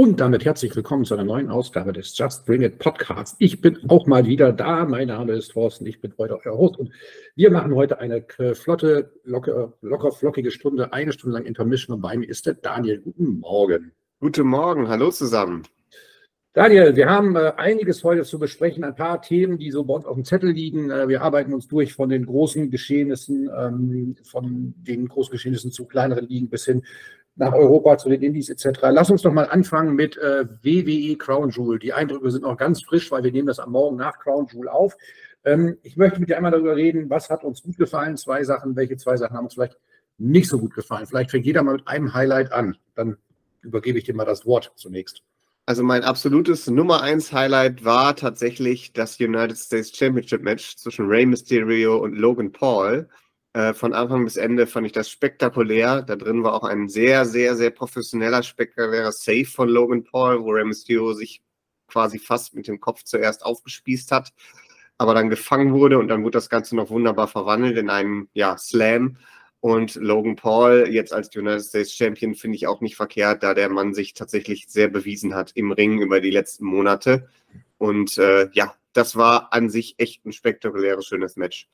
Und damit herzlich willkommen zu einer neuen Ausgabe des Just Bring It Podcasts. Ich bin auch mal wieder da. Mein Name ist Thorsten. Ich bin heute euer Host. Und wir machen heute eine flotte, locker, locker flockige Stunde, eine Stunde lang Intermission. Und bei mir ist der Daniel. Guten Morgen. Guten Morgen. Hallo zusammen. Daniel, wir haben äh, einiges heute zu besprechen, ein paar Themen, die so bei uns auf dem Zettel liegen. Äh, wir arbeiten uns durch von den großen Geschehnissen, ähm, von den großen Geschehnissen zu kleineren Ligen bis hin nach Europa zu den Indies etc. Lass uns doch mal anfangen mit äh, WWE Crown Jewel. Die Eindrücke sind noch ganz frisch, weil wir nehmen das am Morgen nach Crown Jewel auf. Ähm, ich möchte mit dir einmal darüber reden, was hat uns gut gefallen, zwei Sachen, welche zwei Sachen haben uns vielleicht nicht so gut gefallen. Vielleicht fängt jeder mal mit einem Highlight an. Dann übergebe ich dir mal das Wort zunächst. Also mein absolutes Nummer 1 Highlight war tatsächlich das United States Championship Match zwischen Rey Mysterio und Logan Paul. Äh, von Anfang bis Ende fand ich das spektakulär. Da drin war auch ein sehr, sehr, sehr professioneller, spektakulärer Save von Logan Paul, wo Rey Mysterio sich quasi fast mit dem Kopf zuerst aufgespießt hat, aber dann gefangen wurde und dann wurde das Ganze noch wunderbar verwandelt in einen ja, Slam. Und Logan Paul jetzt als United States Champion finde ich auch nicht verkehrt, da der Mann sich tatsächlich sehr bewiesen hat im Ring über die letzten Monate. Und äh, ja, das war an sich echt ein spektakuläres, schönes Match.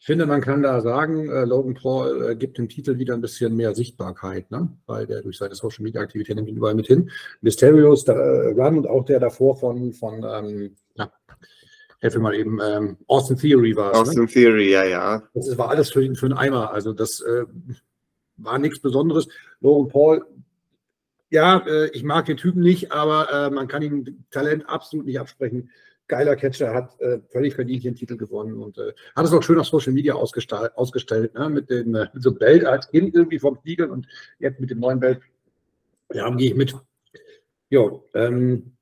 Ich finde, man kann da sagen, äh, Logan Paul äh, gibt dem Titel wieder ein bisschen mehr Sichtbarkeit, ne? weil der durch seine Social Media Aktivitäten nimmt überall mit hin. Mysterios äh, Run und auch der davor von, von ähm, ja, helfe mal eben, ähm, Austin Theory war es. Ne? Austin ne? Theory, ja, ja. Das war alles für, für einen Eimer. Also das äh, war nichts Besonderes. Logan Paul, ja, äh, ich mag den Typen nicht, aber äh, man kann ihm Talent absolut nicht absprechen. Geiler Catcher, hat äh, völlig verdient den Titel gewonnen und äh, hat es auch schön auf Social Media ausgestellt, ne? mit, dem, äh, mit so Belt als Kind irgendwie vom Spiegel und jetzt mit dem neuen Belt. Ja, gehe ich mit. Jo, ähm,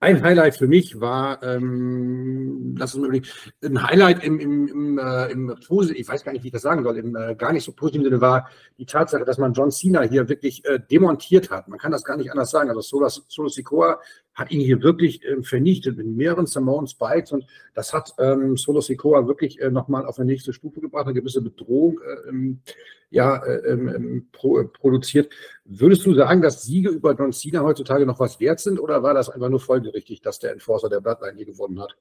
ein Highlight für mich war, ähm, lass uns mal ein Highlight im, im, im, äh, im ich weiß gar nicht, wie ich das sagen soll, im äh, gar nicht so positiven Sinne war die Tatsache, dass man John Cena hier wirklich äh, demontiert hat. Man kann das gar nicht anders sagen. Also Solo, Solo Sikoa hat ihn hier wirklich äh, vernichtet mit mehreren Simone Spikes und das hat ähm, Solo Sikoa wirklich äh, nochmal auf eine nächste Stufe gebracht, eine gewisse Bedrohung. Äh, ja, äh, ähm, ähm, pro, äh, produziert. Würdest du sagen, dass Siege über John Cena heutzutage noch was wert sind oder war das einfach nur folgerichtig, dass der Enforcer der Bloodline hier gewonnen hat?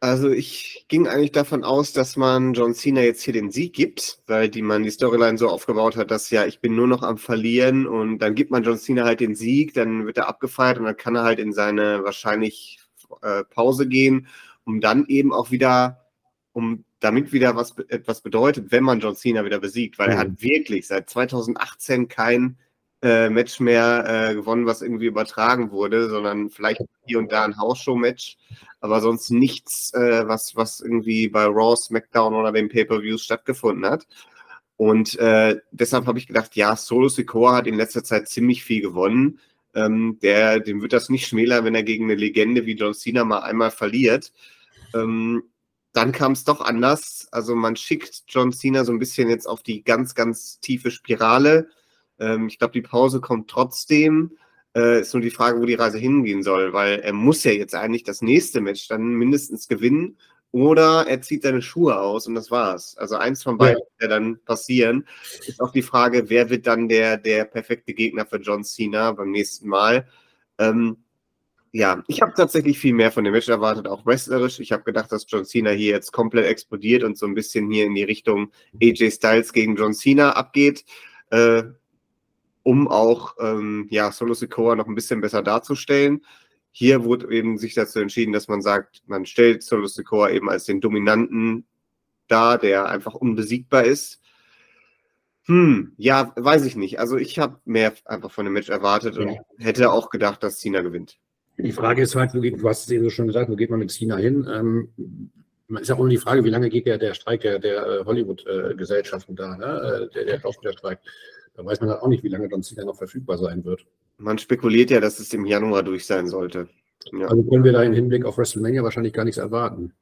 Also ich ging eigentlich davon aus, dass man John Cena jetzt hier den Sieg gibt, weil die man die Storyline so aufgebaut hat, dass ja, ich bin nur noch am Verlieren und dann gibt man John Cena halt den Sieg, dann wird er abgefeiert und dann kann er halt in seine wahrscheinlich äh, Pause gehen, um dann eben auch wieder, um damit wieder was etwas bedeutet, wenn man John Cena wieder besiegt, weil mhm. er hat wirklich seit 2018 kein äh, Match mehr äh, gewonnen, was irgendwie übertragen wurde, sondern vielleicht hier und da ein Hausshow-Match, aber sonst nichts, äh, was, was irgendwie bei Raw, SmackDown oder den Pay-Per-Views stattgefunden hat. Und äh, deshalb habe ich gedacht, ja, Solo Sikoa hat in letzter Zeit ziemlich viel gewonnen. Ähm, der, dem wird das nicht schmälern, wenn er gegen eine Legende wie John Cena mal einmal verliert. Ähm, dann kam es doch anders. Also man schickt John Cena so ein bisschen jetzt auf die ganz, ganz tiefe Spirale. Ähm, ich glaube, die Pause kommt trotzdem. Äh, ist nur die Frage, wo die Reise hingehen soll, weil er muss ja jetzt eigentlich das nächste Match dann mindestens gewinnen oder er zieht seine Schuhe aus und das war's. Also eins von beiden ja. wird dann passieren. Ist auch die Frage, wer wird dann der, der perfekte Gegner für John Cena beim nächsten Mal? Ähm, ja, ich habe tatsächlich viel mehr von dem Match erwartet, auch wrestlerisch. Ich habe gedacht, dass John Cena hier jetzt komplett explodiert und so ein bisschen hier in die Richtung AJ Styles gegen John Cena abgeht, äh, um auch ähm, ja, Solo Sikoa noch ein bisschen besser darzustellen. Hier wurde eben sich dazu entschieden, dass man sagt, man stellt Solo Sikoa eben als den Dominanten dar, der einfach unbesiegbar ist. Hm, ja, weiß ich nicht. Also ich habe mehr einfach von dem Match erwartet und hätte auch gedacht, dass Cena gewinnt. Die Frage ist halt, geht, du hast es eben schon gesagt, wo geht man mit China hin? Ähm, ist ja auch nur die Frage, wie lange geht der, der Streik der, der äh, Hollywood-Gesellschaften da, ne? Äh, der, der Schauspielerstreik. Da weiß man halt auch nicht, wie lange John Cena noch verfügbar sein wird. Man spekuliert ja, dass es im Januar durch sein sollte. Ja. Also können wir da im Hinblick auf WrestleMania wahrscheinlich gar nichts erwarten.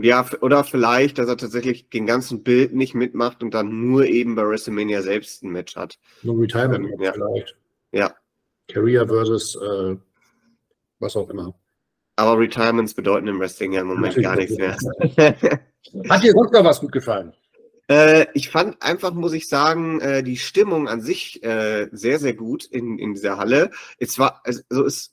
Ja, oder vielleicht, dass er tatsächlich den ganzen Bild nicht mitmacht und dann nur eben bei WrestleMania selbst ein Match hat. Nur Retirement ähm, ja. vielleicht. Ja. Career versus äh, was auch immer. Aber Retirements bedeuten im Wrestling ja im Moment Natürlich gar nichts mehr. Hat dir sonst noch was gut gefallen? Äh, ich fand einfach, muss ich sagen, äh, die Stimmung an sich äh, sehr, sehr gut in, in dieser Halle. Es war, also es,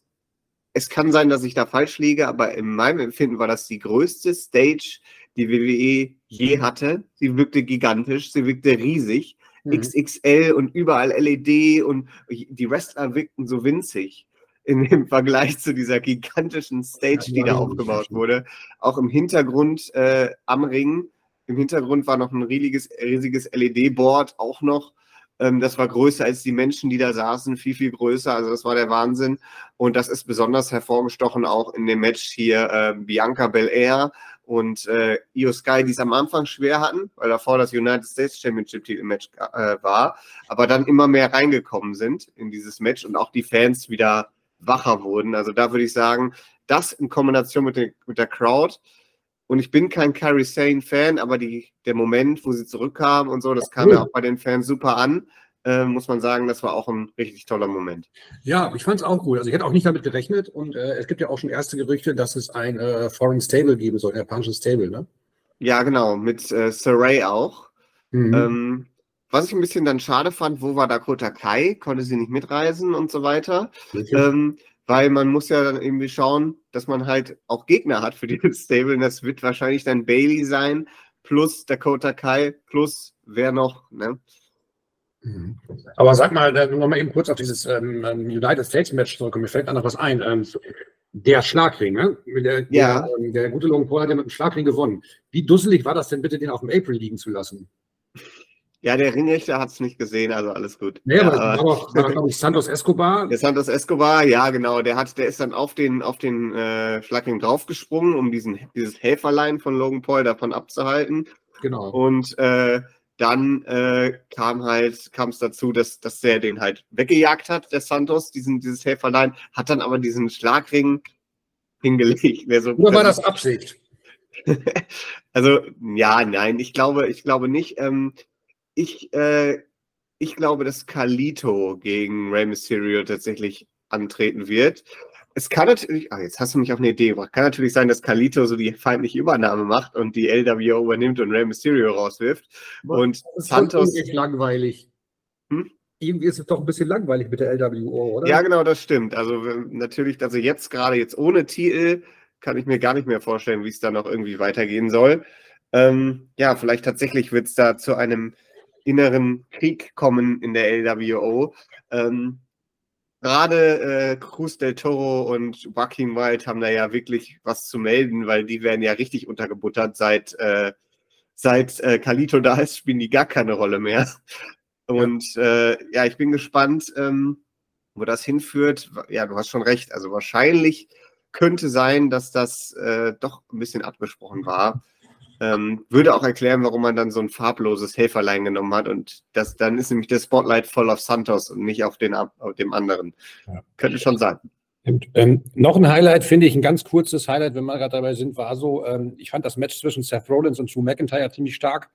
es kann sein, dass ich da falsch liege, aber in meinem Empfinden war das die größte Stage, die WWE je hatte. Sie wirkte gigantisch, sie wirkte riesig. Mhm. XXL und überall LED und die Wrestler wirkten so winzig in dem Vergleich zu dieser gigantischen Stage, die da aufgebaut wurde. Auch im Hintergrund äh, am Ring, im Hintergrund war noch ein riesiges, riesiges LED-Board auch noch. Ähm, das war größer als die Menschen, die da saßen, viel, viel größer. Also das war der Wahnsinn. Und das ist besonders hervorgestochen auch in dem Match hier äh, Bianca Belair und äh, Io Sky, die es am Anfang schwer hatten, weil davor das United States Championship Match äh, war, aber dann immer mehr reingekommen sind in dieses Match und auch die Fans wieder wacher wurden. Also da würde ich sagen, das in Kombination mit, den, mit der Crowd. Und ich bin kein Carrie Sane Fan, aber die, der Moment, wo sie zurückkam und so, das kam ja auch bei den Fans super an. Äh, muss man sagen, das war auch ein richtig toller Moment. Ja, ich fand es auch gut. Also ich hätte auch nicht damit gerechnet und äh, es gibt ja auch schon erste Gerüchte, dass es ein äh, Foreign Stable geben soll, ein japanisches Stable, ne? Ja, genau, mit äh, Saray auch. Mhm. Ähm, was ich ein bisschen dann schade fand, wo war Dakota Kai? Konnte sie nicht mitreisen und so weiter. Ähm, weil man muss ja dann irgendwie schauen, dass man halt auch Gegner hat für dieses Stable. Und das wird wahrscheinlich dann Bailey sein, plus Dakota Kai, plus wer noch, ne? Mhm. Aber sag mal, nochmal eben kurz auf dieses ähm, ähm, United States Match zurückkommen. Mir fällt da noch was ein. Ähm, der Schlagring, ne? Der, ja. der, ähm, der gute Logan Paul hat ja mit dem Schlagring gewonnen. Wie dusselig war das denn bitte, den auf dem April liegen zu lassen? Ja, der Ringrichter hat es nicht gesehen, also alles gut. Nee, aber ja, das war, glaube ich, Santos Escobar. Der Santos Escobar, ja, genau. Der hat, der ist dann auf den, auf den äh, Schlagring draufgesprungen, um diesen, dieses Helferlein von Logan Paul davon abzuhalten. Genau. Und äh, dann äh, kam halt, kam es dazu, dass, dass der den halt weggejagt hat, der Santos, diesen, dieses Helferlein, hat dann aber diesen Schlagring hingelegt. So, Oder war das Absicht? also, ja, nein, ich glaube, ich glaube nicht. Ähm, ich, äh, ich glaube, dass Kalito gegen Rey Mysterio tatsächlich antreten wird. Es kann natürlich, ach, jetzt hast du mich auf eine Idee gebracht. Kann natürlich sein, dass Kalito so die feindliche Übernahme macht und die LWO übernimmt und Rey Mysterio rauswirft. Und Santos. Ist langweilig. Hm? Irgendwie ist es doch ein bisschen langweilig mit der LWO, oder? Ja, genau, das stimmt. Also natürlich, also jetzt gerade jetzt ohne Titel kann ich mir gar nicht mehr vorstellen, wie es da noch irgendwie weitergehen soll. Ähm, ja, vielleicht tatsächlich wird es da zu einem inneren Krieg kommen in der LWO. Ähm, Gerade äh, Cruz del Toro und Joaquin White haben da ja wirklich was zu melden, weil die werden ja richtig untergebuttert. Seit, äh, seit äh, Kalito da ist, spielen die gar keine Rolle mehr. Und ja, äh, ja ich bin gespannt, ähm, wo das hinführt. Ja, du hast schon recht. Also wahrscheinlich könnte sein, dass das äh, doch ein bisschen abgesprochen war. Ähm, würde auch erklären, warum man dann so ein farbloses Helferlein genommen hat. Und das, dann ist nämlich der Spotlight voll auf Santos und nicht auf, den, auf dem anderen. Ja. Könnte schon sein. Ähm, noch ein Highlight, finde ich, ein ganz kurzes Highlight, wenn wir gerade dabei sind, war so, ähm, ich fand das Match zwischen Seth Rollins und Drew McIntyre ziemlich stark.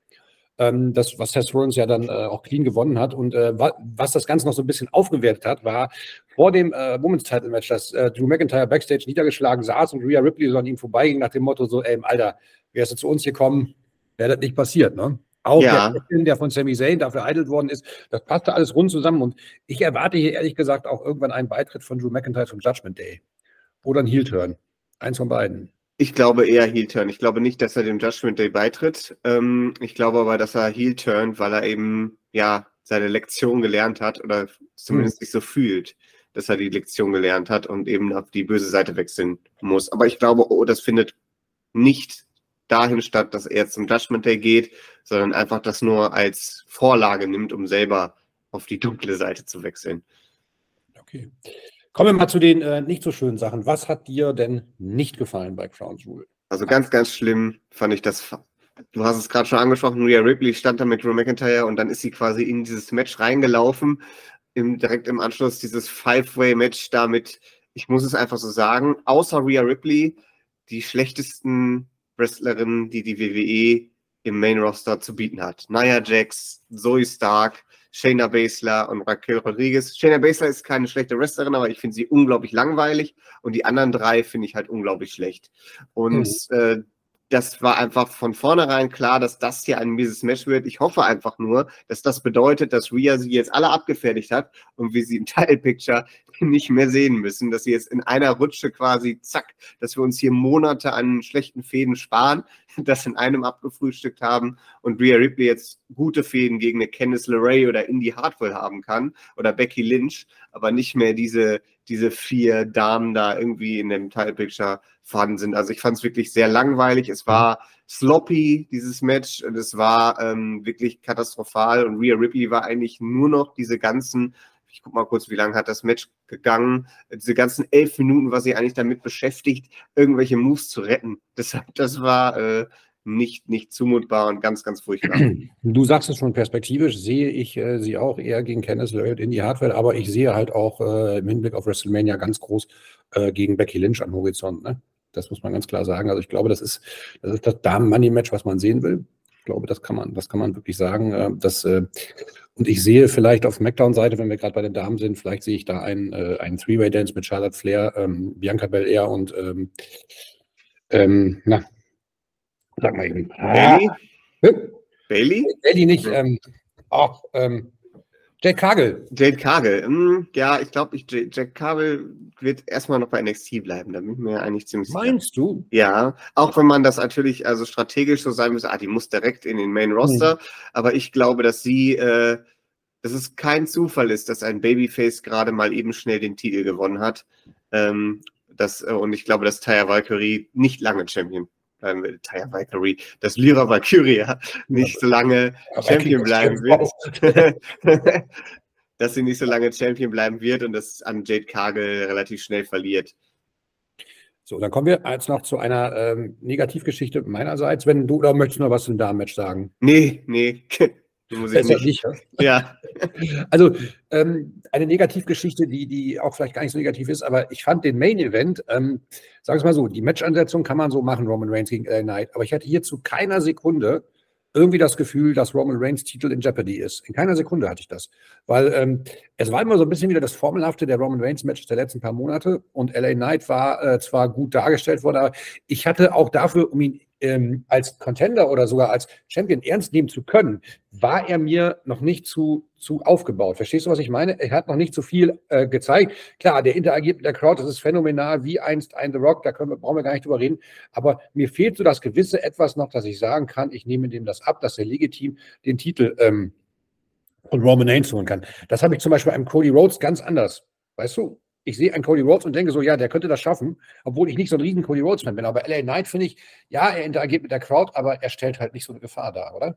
Ähm, das, was Seth Rollins ja dann äh, auch clean gewonnen hat. Und äh, wa was das Ganze noch so ein bisschen aufgewertet hat, war vor dem äh, Women's Title Match, dass äh, Drew McIntyre backstage niedergeschlagen saß und Rhea Ripley so an ihm vorbeiging nach dem Motto so, ey, Alter, wärst du zu uns gekommen, wäre das nicht passiert, ne? Auch ja. der Film, der von Sami Zayn dafür eidelt worden ist, das passte alles rund zusammen. Und ich erwarte hier ehrlich gesagt auch irgendwann einen Beitritt von Drew McIntyre zum Judgment Day. Oder ein Heel-Turn. Eins von beiden. Ich glaube eher Heel-Turn. Ich glaube nicht, dass er dem Judgment Day beitritt. Ähm, ich glaube aber, dass er Heel-Turn, weil er eben, ja, seine Lektion gelernt hat oder zumindest hm. sich so fühlt, dass er die Lektion gelernt hat und eben auf die böse Seite wechseln muss. Aber ich glaube, oh, das findet nicht dahin statt, dass er zum Judgment Day geht, sondern einfach das nur als Vorlage nimmt, um selber auf die dunkle Seite zu wechseln. Okay. Kommen wir mal zu den äh, nicht so schönen Sachen. Was hat dir denn nicht gefallen bei Crown Jewel? Also ganz, ganz schlimm fand ich das. Du hast es gerade schon angesprochen, Rhea Ripley stand da mit Drew McIntyre und dann ist sie quasi in dieses Match reingelaufen. Im, direkt im Anschluss dieses Five-Way-Match damit, ich muss es einfach so sagen, außer Rhea Ripley, die schlechtesten Wrestlerinnen, die die WWE im Main Roster zu bieten hat. Nia Jax, Zoe Stark, Shayna Baszler und Raquel Rodriguez. Shayna Baszler ist keine schlechte Wrestlerin, aber ich finde sie unglaublich langweilig und die anderen drei finde ich halt unglaublich schlecht. Und mhm. äh, das war einfach von vornherein klar, dass das hier ein mieses Match wird. Ich hoffe einfach nur, dass das bedeutet, dass Rhea sie jetzt alle abgefertigt hat und wir sie im Title Picture nicht mehr sehen müssen, dass sie jetzt in einer Rutsche quasi zack, dass wir uns hier Monate an schlechten Fäden sparen, das in einem abgefrühstückt haben und Rhea Ripley jetzt gute Fäden gegen eine Candice LeRae oder Indy Hartwell haben kann oder Becky Lynch, aber nicht mehr diese, diese vier Damen da irgendwie in dem Title Picture vorhanden sind. Also ich fand es wirklich sehr langweilig. Es war sloppy, dieses Match. Und es war ähm, wirklich katastrophal. Und Rhea Ripley war eigentlich nur noch diese ganzen, ich guck mal kurz, wie lange hat das Match gegangen. Diese ganzen elf Minuten war sie eigentlich damit beschäftigt, irgendwelche Moves zu retten. Deshalb, das war äh, nicht, nicht zumutbar und ganz, ganz furchtbar. Du sagst es schon perspektivisch, sehe ich äh, sie auch eher gegen Candice LeRae in die Hardware, aber ich sehe halt auch äh, im Hinblick auf WrestleMania ganz groß äh, gegen Becky Lynch am Horizont. Ne? Das muss man ganz klar sagen. Also ich glaube, das ist das, ist das Damen-Money-Match, was man sehen will. Ich glaube, das kann man, das kann man wirklich sagen. Äh, dass, äh, und ich sehe vielleicht auf Smackdown-Seite, wenn wir gerade bei den Damen sind, vielleicht sehe ich da einen, äh, einen Three-Way-Dance mit Charlotte Flair, ähm, Bianca Belair und ähm, ähm, na, sag mal eben. Bailey? Ah, Bailey? Bailey nicht. Ähm, oh, ähm, Jade Cargill. Jade Cargill. Hm, ja, ich glaube, ich, Jade Cargill wird erstmal noch bei NXT bleiben. Da bin ich mir eigentlich ziemlich sicher. Meinst du? Ja, auch wenn man das natürlich also strategisch so sein muss, ah, die muss direkt in den Main Roster. Mhm. Aber ich glaube, dass sie, äh, dass es kein Zufall ist, dass ein Babyface gerade mal eben schnell den Titel gewonnen hat. Ähm, das, äh, und ich glaube, dass Taya Valkyrie nicht lange Champion will, Taya Valkyrie, dass Lyra Valkyria nicht so lange Aber Champion bleiben wird. dass sie nicht so lange Champion bleiben wird und das an Jade Cargill relativ schnell verliert. So, dann kommen wir jetzt noch zu einer ähm, Negativgeschichte meinerseits. Wenn du oder möchtest du noch was zum Damen-Match sagen? Nee, nee. Muss ich nicht. nicht. Ja. Also ähm, eine Negativgeschichte, die, die auch vielleicht gar nicht so negativ ist, aber ich fand den Main Event, ähm, sagen wir mal so, die Matchansetzung kann man so machen, Roman Reigns gegen LA Knight, aber ich hatte hier zu keiner Sekunde irgendwie das Gefühl, dass Roman Reigns Titel in Jeopardy ist. In keiner Sekunde hatte ich das. Weil ähm, es war immer so ein bisschen wieder das Formelhafte der Roman Reigns Matches der letzten paar Monate und LA Knight war äh, zwar gut dargestellt worden, aber ich hatte auch dafür, um ihn ähm, als Contender oder sogar als Champion ernst nehmen zu können, war er mir noch nicht zu, zu aufgebaut. Verstehst du, was ich meine? Er hat noch nicht so viel äh, gezeigt. Klar, der interagiert mit der Crowd, das ist phänomenal, wie einst ein The Rock, da können wir, brauchen wir gar nicht drüber reden. Aber mir fehlt so das gewisse Etwas noch, dass ich sagen kann, ich nehme dem das ab, dass er legitim den Titel ähm, und Roman Reigns holen kann. Das habe ich zum Beispiel einem Cody Rhodes ganz anders. Weißt du, ich sehe einen Cody Rhodes und denke so, ja, der könnte das schaffen, obwohl ich nicht so ein riesen Cody Rhodes-Fan bin. Aber LA Knight finde ich, ja, er interagiert mit der Crowd, aber er stellt halt nicht so eine Gefahr dar, oder?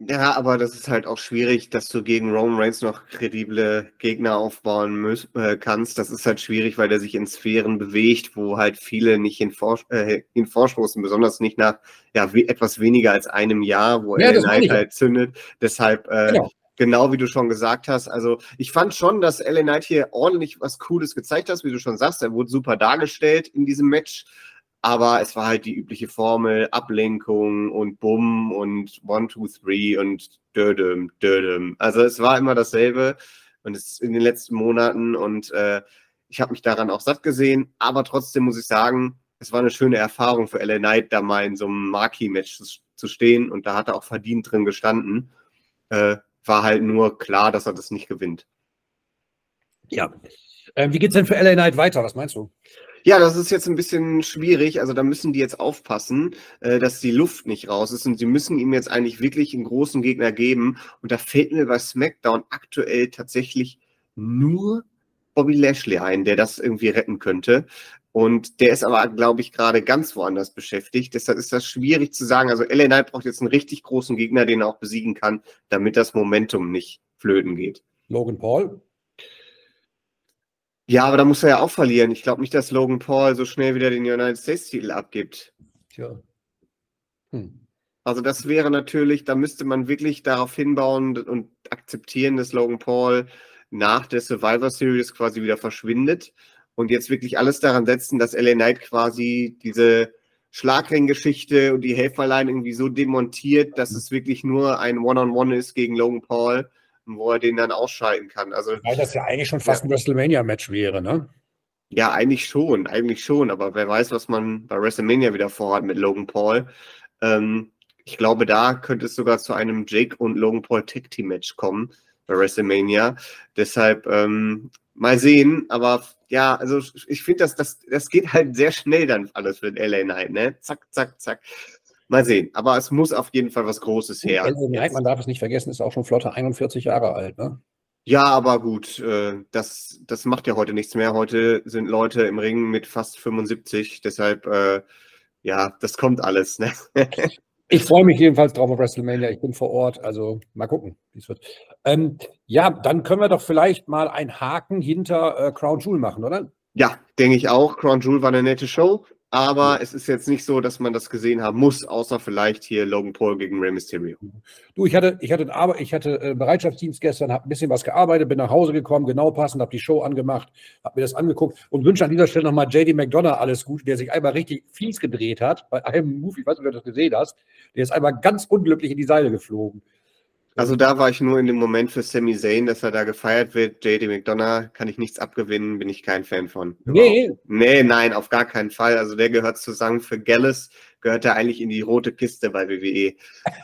Ja, aber das ist halt auch schwierig, dass du gegen Roman Reigns noch kredible Gegner aufbauen müß, äh, kannst. Das ist halt schwierig, weil er sich in Sphären bewegt, wo halt viele nicht hinvor, äh, hinvorstoßen, besonders nicht nach ja, wie, etwas weniger als einem Jahr, wo ja, LA Knight halt zündet. Deshalb äh, genau genau wie du schon gesagt hast. Also ich fand schon, dass LA Knight hier ordentlich was Cooles gezeigt hat, wie du schon sagst. Er wurde super dargestellt in diesem Match. Aber es war halt die übliche Formel, Ablenkung und Bumm und One, Two, Three und Dödem, Dödem. Also es war immer dasselbe und es in den letzten Monaten und äh, ich habe mich daran auch satt gesehen. Aber trotzdem muss ich sagen, es war eine schöne Erfahrung für LA Knight, da mal in so einem Marquee-Match zu, stehen und da hat er auch verdient drin gestanden. Äh, war halt nur klar, dass er das nicht gewinnt. Ja. Äh, wie geht es denn für LA Knight weiter? Was meinst du? Ja, das ist jetzt ein bisschen schwierig. Also da müssen die jetzt aufpassen, äh, dass die Luft nicht raus ist. Und sie müssen ihm jetzt eigentlich wirklich einen großen Gegner geben. Und da fällt mir bei SmackDown aktuell tatsächlich nur Bobby Lashley ein, der das irgendwie retten könnte. Und der ist aber, glaube ich, gerade ganz woanders beschäftigt. Deshalb ist das schwierig zu sagen. Also LA Knight braucht jetzt einen richtig großen Gegner, den er auch besiegen kann, damit das Momentum nicht flöten geht. Logan Paul? Ja, aber da muss er ja auch verlieren. Ich glaube nicht, dass Logan Paul so schnell wieder den United States-Titel abgibt. Tja. Hm. Also das wäre natürlich, da müsste man wirklich darauf hinbauen und akzeptieren, dass Logan Paul nach der Survivor Series quasi wieder verschwindet und jetzt wirklich alles daran setzen, dass LA Knight quasi diese Schlagringgeschichte und die Helferlein irgendwie so demontiert, dass es wirklich nur ein One-on-One -on -One ist gegen Logan Paul, wo er den dann ausschalten kann. Also, Weil das ja eigentlich schon fast ja. ein WrestleMania-Match wäre, ne? Ja, eigentlich schon, eigentlich schon, aber wer weiß, was man bei WrestleMania wieder vorhat mit Logan Paul. Ähm, ich glaube, da könnte es sogar zu einem Jake und Logan Paul Tag Team Match kommen bei WrestleMania. Deshalb ähm, mal sehen, aber ja, also ich finde, das, das, das geht halt sehr schnell dann alles mit LA Knight, ne? Zack, zack, zack. Mal sehen. Aber es muss auf jeden Fall was Großes her. LA Knight, man darf es nicht vergessen, ist auch schon flotte 41 Jahre alt, ne? Ja, aber gut, äh, das, das macht ja heute nichts mehr. Heute sind Leute im Ring mit fast 75, deshalb, äh, ja, das kommt alles. Ne? Ich freue mich jedenfalls drauf auf WrestleMania. Ich bin vor Ort, also mal gucken, wie es wird. Ähm, ja, dann können wir doch vielleicht mal einen Haken hinter äh, Crown Jewel machen, oder? Ja, denke ich auch. Crown Jewel war eine nette Show. Aber es ist jetzt nicht so, dass man das gesehen haben muss, außer vielleicht hier Logan Paul gegen Rey Mysterio. Du, ich hatte, ich hatte, Arbeit, ich hatte äh, Bereitschaftsdienst gestern, habe ein bisschen was gearbeitet, bin nach Hause gekommen, genau passend, habe die Show angemacht, habe mir das angeguckt und wünsche an dieser Stelle nochmal JD McDonough alles gut, der sich einmal richtig fies gedreht hat bei einem Move, ich weiß nicht, ob du das gesehen hast, der ist einmal ganz unglücklich in die Seile geflogen. Also da war ich nur in dem Moment für Sami Zayn, dass er da gefeiert wird. JD McDonough kann ich nichts abgewinnen, bin ich kein Fan von. Nee. Nee, nein, auf gar keinen Fall. Also der gehört zusammen für Gallus, gehört er eigentlich in die rote Kiste bei WWE.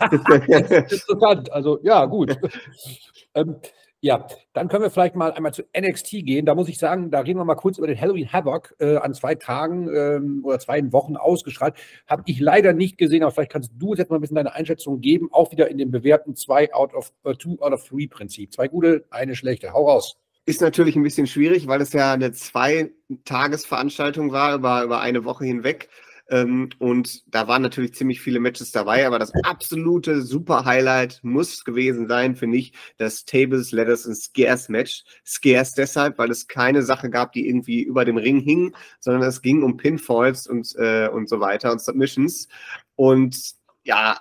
Interessant, also ja, gut. ähm, ja, dann können wir vielleicht mal einmal zu NXT gehen. Da muss ich sagen, da reden wir mal kurz über den Halloween Havoc äh, an zwei Tagen ähm, oder zwei Wochen ausgestrahlt. Habe ich leider nicht gesehen, aber vielleicht kannst du jetzt mal ein bisschen deine Einschätzung geben. Auch wieder in dem bewährten 2 out of 2 uh, out of 3 Prinzip. Zwei gute, eine schlechte. Hau raus. Ist natürlich ein bisschen schwierig, weil es ja eine Zwei-Tages-Veranstaltung war, über, über eine Woche hinweg. Ähm, und da waren natürlich ziemlich viele Matches dabei, aber das absolute Super-Highlight muss gewesen sein, finde ich, das Tables, Letters and Scares Match. Scares deshalb, weil es keine Sache gab, die irgendwie über dem Ring hing, sondern es ging um Pinfalls und, äh, und so weiter und Submissions. Und ja,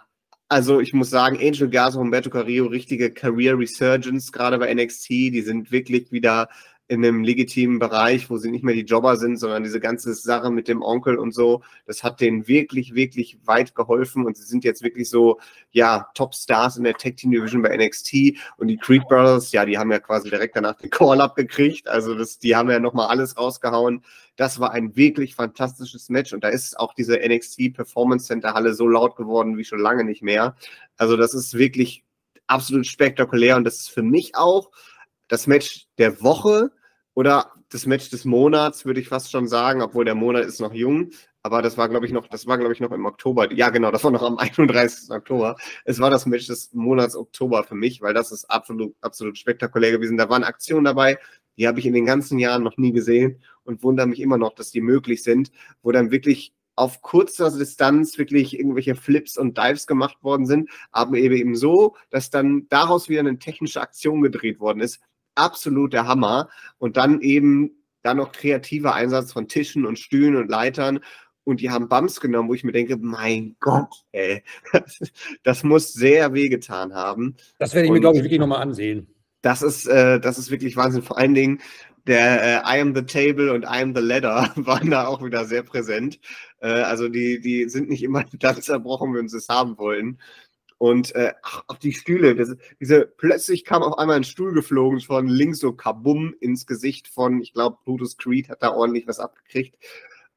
also ich muss sagen, Angel Garza und Humberto Carrillo, richtige Career Resurgence, gerade bei NXT, die sind wirklich wieder in einem legitimen Bereich, wo sie nicht mehr die Jobber sind, sondern diese ganze Sache mit dem Onkel und so, das hat denen wirklich, wirklich weit geholfen. Und sie sind jetzt wirklich so, ja, Top-Stars in der Tag Team Division bei NXT und die Creed Brothers, ja, die haben ja quasi direkt danach den Call-Up gekriegt, also das, die haben ja nochmal alles rausgehauen. Das war ein wirklich fantastisches Match. Und da ist auch diese NXT Performance Center Halle so laut geworden wie schon lange nicht mehr. Also das ist wirklich absolut spektakulär. Und das ist für mich auch das Match der Woche oder das Match des Monats, würde ich fast schon sagen, obwohl der Monat ist noch jung. Aber das war, glaube ich, noch, das war, glaube ich, noch im Oktober. Ja, genau, das war noch am 31. Oktober. Es war das Match des Monats Oktober für mich, weil das ist absolut, absolut spektakulär gewesen. Da waren Aktionen dabei, die habe ich in den ganzen Jahren noch nie gesehen und wundere mich immer noch, dass die möglich sind, wo dann wirklich auf kurzer Distanz wirklich irgendwelche Flips und Dives gemacht worden sind, aber eben so, dass dann daraus wieder eine technische Aktion gedreht worden ist, absolut der Hammer. Und dann eben dann noch kreativer Einsatz von Tischen und Stühlen und Leitern. Und die haben Bums genommen, wo ich mir denke, mein Gott, ey, das, muss sehr wehgetan haben. Das werde ich mir, glaube ich, wirklich nochmal ansehen. Das ist, äh, das ist wirklich Wahnsinn. Vor allen Dingen der äh, I am the Table und I am the Ladder waren da auch wieder sehr präsent. Äh, also die, die sind nicht immer dann zerbrochen, wenn sie es haben wollen. Und äh, auch die Stühle, das, diese, plötzlich kam auf einmal ein Stuhl geflogen von links so kabum ins Gesicht von, ich glaube, Brutus Creed hat da ordentlich was abgekriegt.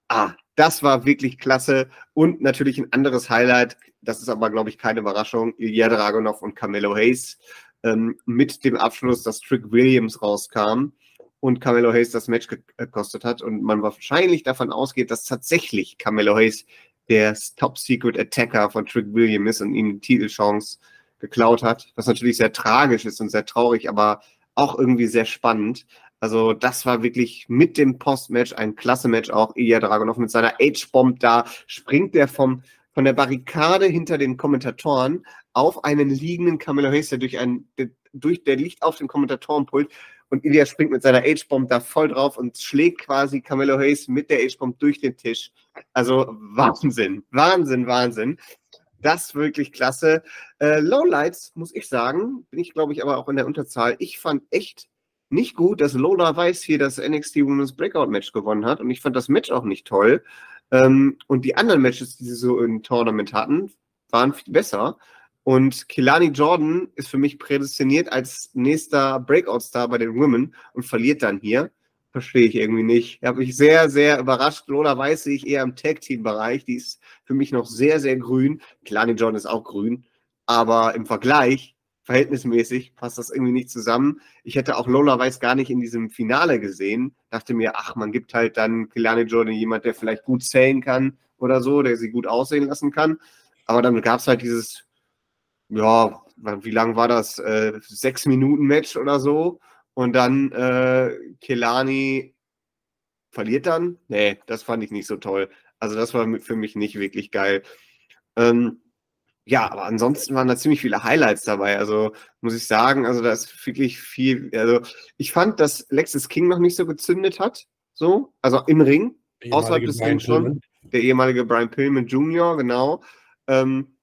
Ah, das war wirklich klasse. Und natürlich ein anderes Highlight, das ist aber, glaube ich, keine Überraschung, Ilya Dragunov und Camelo Hayes ähm, mit dem Abschluss, dass Trick Williams rauskam und Camelo Hayes das Match gekostet hat und man wahrscheinlich davon ausgeht, dass tatsächlich Camelo Hayes der Top Secret Attacker von Trick William ist und ihm die Titelchance geklaut hat, was natürlich sehr tragisch ist und sehr traurig, aber auch irgendwie sehr spannend. Also das war wirklich mit dem Postmatch ein klasse Match auch. Ilya Dragunov mit seiner H-Bomb da springt der vom von der Barrikade hinter den Kommentatoren auf einen liegenden Camelo Hayes, der durch ein, der, durch, der liegt auf dem Kommentatorenpult und Ilya springt mit seiner H-Bomb da voll drauf und schlägt quasi Camelo Hayes mit der H-Bomb durch den Tisch. Also Wahnsinn, Wahnsinn, Wahnsinn. Das wirklich klasse. Äh, Lowlights, muss ich sagen, bin ich glaube ich aber auch in der Unterzahl. Ich fand echt nicht gut, dass Lola Weiß hier das NXT Women's Breakout Match gewonnen hat und ich fand das Match auch nicht toll. Ähm, und die anderen Matches, die sie so im Tournament hatten, waren viel besser. Und Kilani Jordan ist für mich prädestiniert als nächster Breakout-Star bei den Women und verliert dann hier Verstehe ich irgendwie nicht. Habe mich sehr, sehr überrascht. Lola Weiß sehe ich eher im Tag-Team-Bereich. Die ist für mich noch sehr, sehr grün. Klar, John ist auch grün. Aber im Vergleich, verhältnismäßig, passt das irgendwie nicht zusammen. Ich hätte auch Lola Weiß gar nicht in diesem Finale gesehen. Dachte mir, ach, man gibt halt dann Kilani Jordan jemand, der vielleicht gut zählen kann oder so, der sie gut aussehen lassen kann. Aber dann gab es halt dieses, ja, wie lang war das? Äh, sechs Minuten Match oder so. Und dann äh, Kelani verliert dann. Nee, das fand ich nicht so toll. Also das war für mich nicht wirklich geil. Ähm, ja, aber ansonsten waren da ziemlich viele Highlights dabei. Also muss ich sagen, also da ist wirklich viel. Also ich fand, dass Lexus King noch nicht so gezündet hat. So, also im Ring, außerhalb des Rings schon. Der ehemalige Brian Pillman Jr., genau. Ähm,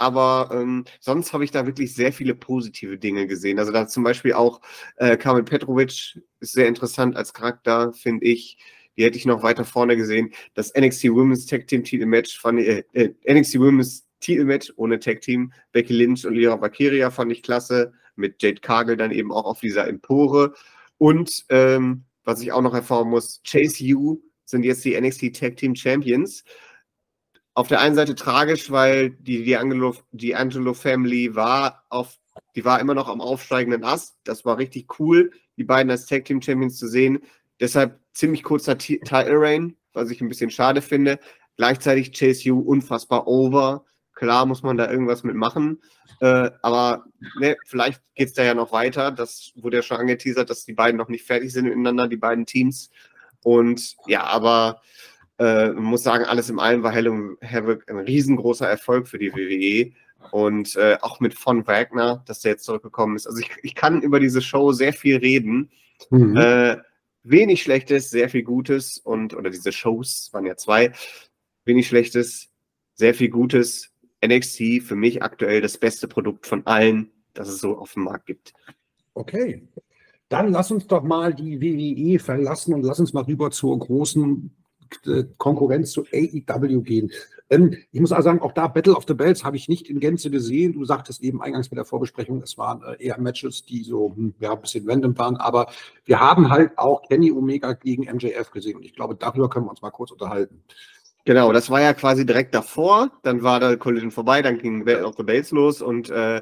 aber ähm, sonst habe ich da wirklich sehr viele positive Dinge gesehen. Also da zum Beispiel auch äh, Kamil Petrovic ist sehr interessant als Charakter, finde ich. Die hätte ich noch weiter vorne gesehen. Das NXT Women's Tag Team Titel Match fand ich, äh, äh NXT Women's Titel Match ohne Tag Team. Becky Lynch und Lyra Valkyria fand ich klasse. Mit Jade Cargill dann eben auch auf dieser Empore. Und ähm, was ich auch noch erfahren muss, Chase U sind jetzt die NXT Tag Team Champions auf der einen Seite tragisch, weil die D'Angelo, die Angelo Family war auf, die war immer noch am aufsteigenden Ast. Das war richtig cool, die beiden als Tag Team Champions zu sehen. Deshalb ziemlich kurzer Title Reign, was ich ein bisschen schade finde. Gleichzeitig Chase U unfassbar over. Klar muss man da irgendwas mitmachen. Äh, aber ne, vielleicht geht es da ja noch weiter. Das wurde ja schon angeteasert, dass die beiden noch nicht fertig sind miteinander, die beiden Teams. Und ja, aber äh, muss sagen, alles im Allen war Hell Havoc ein riesengroßer Erfolg für die WWE. Und äh, auch mit Von Wagner, dass der jetzt zurückgekommen ist. Also ich, ich kann über diese Show sehr viel reden. Mhm. Äh, wenig Schlechtes, sehr viel Gutes und, oder diese Shows waren ja zwei, wenig Schlechtes, sehr viel Gutes. NXT für mich aktuell das beste Produkt von allen, das es so auf dem Markt gibt. Okay. Dann lass uns doch mal die WWE verlassen und lass uns mal rüber zur großen Konkurrenz zu AEW gehen. Ähm, ich muss also sagen, auch da Battle of the Bells habe ich nicht in Gänze gesehen. Du sagtest eben eingangs mit der Vorbesprechung, es waren äh, eher Matches, die so hm, ja, ein bisschen random waren. Aber wir haben halt auch Kenny Omega gegen MJF gesehen. Und ich glaube, darüber können wir uns mal kurz unterhalten. Genau, das war ja quasi direkt davor. Dann war der Collision vorbei, dann ging Battle of the Bells los und äh,